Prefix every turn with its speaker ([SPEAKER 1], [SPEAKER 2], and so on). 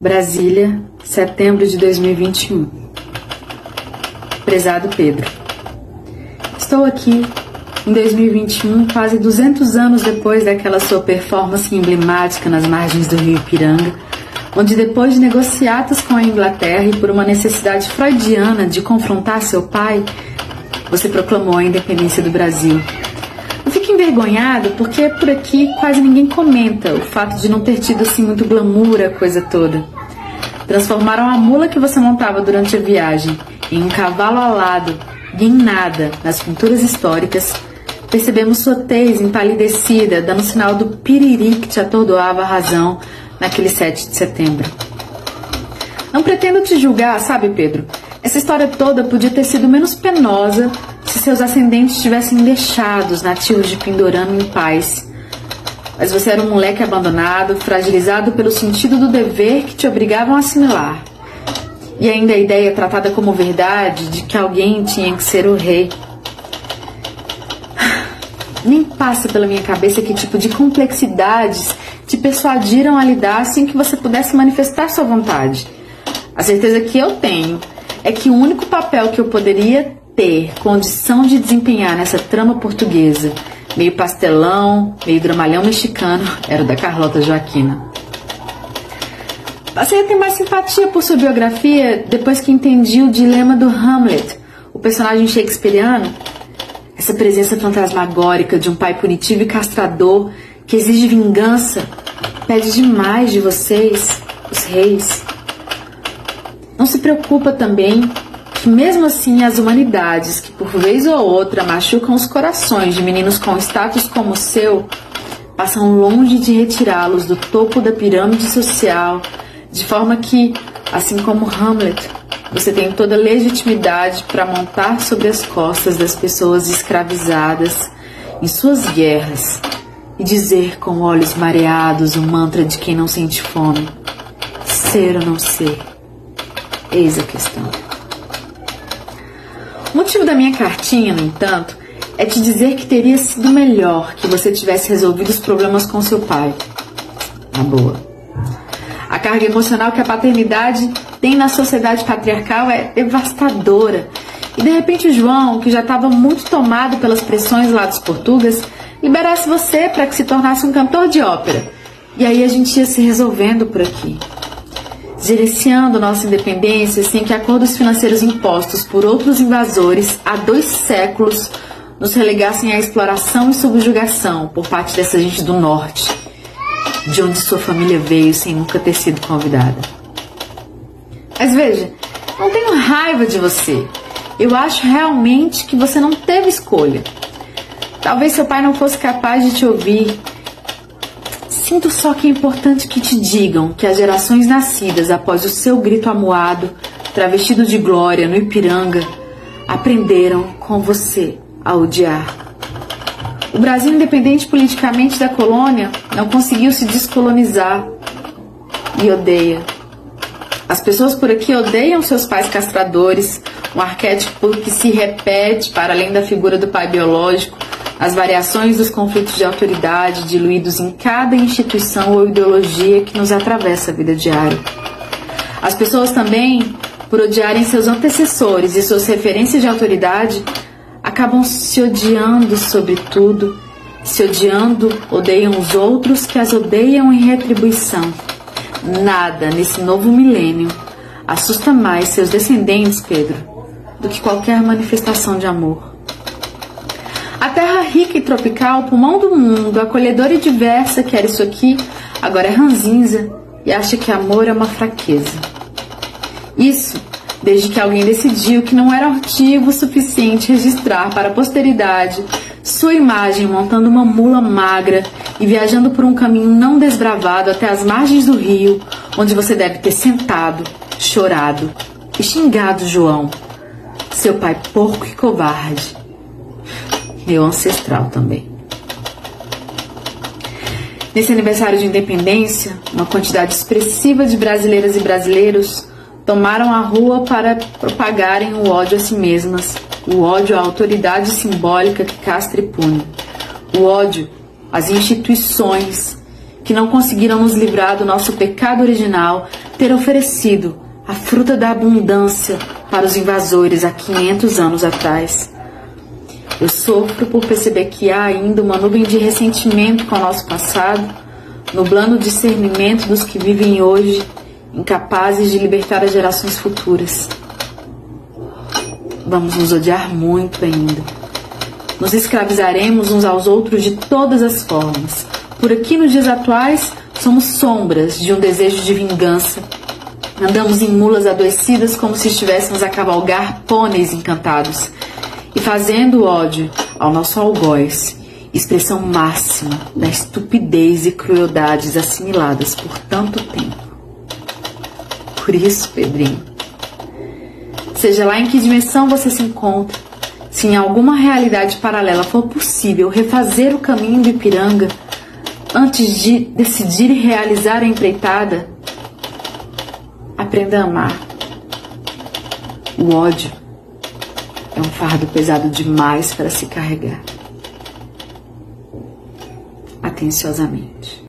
[SPEAKER 1] Brasília, setembro de 2021. Prezado Pedro, estou aqui em 2021, quase 200 anos depois daquela sua performance emblemática nas margens do rio Ipiranga, onde depois de negociatas com a Inglaterra e por uma necessidade freudiana de confrontar seu pai, você proclamou a independência do Brasil. Envergonhado porque por aqui quase ninguém comenta o fato de não ter tido assim muito glamour a coisa toda. Transformaram a mula que você montava durante a viagem em um cavalo alado em nada nas pinturas históricas. Percebemos sua tez empalidecida, dando sinal do piriri que te atordoava a razão naquele 7 de setembro. Não pretendo te julgar, sabe, Pedro? Essa história toda podia ter sido menos penosa se seus ascendentes tivessem deixado os nativos de Pindorama em paz. Mas você era um moleque abandonado, fragilizado pelo sentido do dever que te obrigavam a assimilar. E ainda a ideia tratada como verdade de que alguém tinha que ser o rei. Nem passa pela minha cabeça que tipo de complexidades te persuadiram a lidar sem que você pudesse manifestar sua vontade. A certeza que eu tenho é que o único papel que eu poderia ter condição de desempenhar nessa trama portuguesa, meio pastelão, meio dramalhão mexicano, era da Carlota Joaquina. Passei a ter mais simpatia por sua biografia depois que entendi o dilema do Hamlet, o personagem shakespeariano. Essa presença fantasmagórica de um pai punitivo e castrador que exige vingança pede demais de vocês, os reis. Não se preocupa também que, mesmo assim, as humanidades que por vez ou outra machucam os corações de meninos com status como o seu passam longe de retirá-los do topo da pirâmide social, de forma que, assim como Hamlet, você tem toda a legitimidade para montar sobre as costas das pessoas escravizadas em suas guerras e dizer com olhos mareados o mantra de quem não sente fome: ser ou não ser. Eis a questão. O motivo da minha cartinha, no entanto, é te dizer que teria sido melhor que você tivesse resolvido os problemas com seu pai. Na boa. A carga emocional que a paternidade tem na sociedade patriarcal é devastadora. E de repente o João, que já estava muito tomado pelas pressões lá dos portugueses, liberasse você para que se tornasse um cantor de ópera. E aí a gente ia se resolvendo por aqui gerenciando nossa independência sem que acordos financeiros impostos por outros invasores há dois séculos nos relegassem à exploração e subjugação por parte dessa gente do norte, de onde sua família veio sem nunca ter sido convidada. Mas veja, não tenho raiva de você. Eu acho realmente que você não teve escolha. Talvez seu pai não fosse capaz de te ouvir Sinto só que é importante que te digam que as gerações nascidas após o seu grito amuado, travestido de glória no Ipiranga, aprenderam com você a odiar. O Brasil, independente politicamente da colônia, não conseguiu se descolonizar e odeia. As pessoas por aqui odeiam seus pais castradores, um arquétipo que se repete para além da figura do pai biológico as variações dos conflitos de autoridade diluídos em cada instituição ou ideologia que nos atravessa a vida diária. As pessoas também, por odiarem seus antecessores e suas referências de autoridade, acabam se odiando sobre tudo, se odiando, odeiam os outros que as odeiam em retribuição. Nada nesse novo milênio assusta mais seus descendentes, Pedro, do que qualquer manifestação de amor. A terra rica e tropical, pulmão do mundo, acolhedora e diversa que era isso aqui, agora é ranzinza e acha que amor é uma fraqueza. Isso desde que alguém decidiu que não era artigo suficiente registrar para a posteridade sua imagem montando uma mula magra e viajando por um caminho não desbravado até as margens do rio, onde você deve ter sentado, chorado e xingado João, seu pai porco e covarde meu ancestral também. Nesse aniversário de independência, uma quantidade expressiva de brasileiras e brasileiros tomaram a rua para propagarem o ódio a si mesmas, o ódio à autoridade simbólica que castra e pune, o ódio às instituições que não conseguiram nos livrar do nosso pecado original, ter oferecido a fruta da abundância para os invasores há 500 anos atrás. Eu sofro por perceber que há ainda uma nuvem de ressentimento com o nosso passado, nublando o discernimento dos que vivem hoje, incapazes de libertar as gerações futuras. Vamos nos odiar muito ainda. Nos escravizaremos uns aos outros de todas as formas. Por aqui, nos dias atuais, somos sombras de um desejo de vingança. Andamos em mulas adoecidas como se estivéssemos a cavalgar pôneis encantados e fazendo ódio ao nosso algoz, expressão máxima da estupidez e crueldades assimiladas por tanto tempo. Por isso, Pedrinho, seja lá em que dimensão você se encontra, se em alguma realidade paralela for possível refazer o caminho do Ipiranga antes de decidir realizar a empreitada, aprenda a amar. O ódio é um fardo pesado demais para se carregar. Atenciosamente.